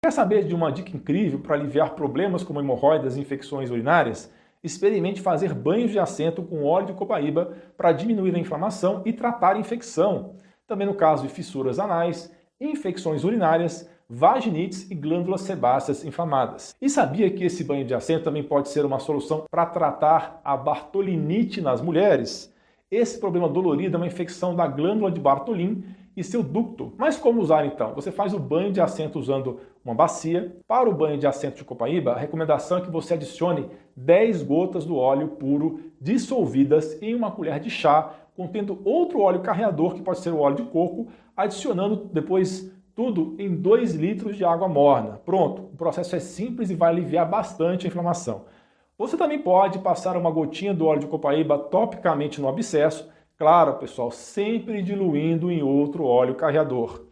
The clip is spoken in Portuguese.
Quer saber de uma dica incrível para aliviar problemas como hemorroidas e infecções urinárias? Experimente fazer banhos de assento com óleo de copaíba para diminuir a inflamação e tratar a infecção. Também no caso de fissuras anais, infecções urinárias, vaginites e glândulas sebáceas inflamadas. E sabia que esse banho de assento também pode ser uma solução para tratar a bartolinite nas mulheres? Esse problema dolorido é uma infecção da glândula de Bartolin e seu ducto. Mas como usar então? Você faz o banho de assento usando uma bacia. Para o banho de assento de copaíba, a recomendação é que você adicione 10 gotas do óleo puro dissolvidas em uma colher de chá, contendo outro óleo carreador, que pode ser o óleo de coco, adicionando depois tudo em 2 litros de água morna. Pronto, o processo é simples e vai aliviar bastante a inflamação. Você também pode passar uma gotinha do óleo de copaíba topicamente no abscesso Claro, pessoal, sempre diluindo em outro óleo carreador.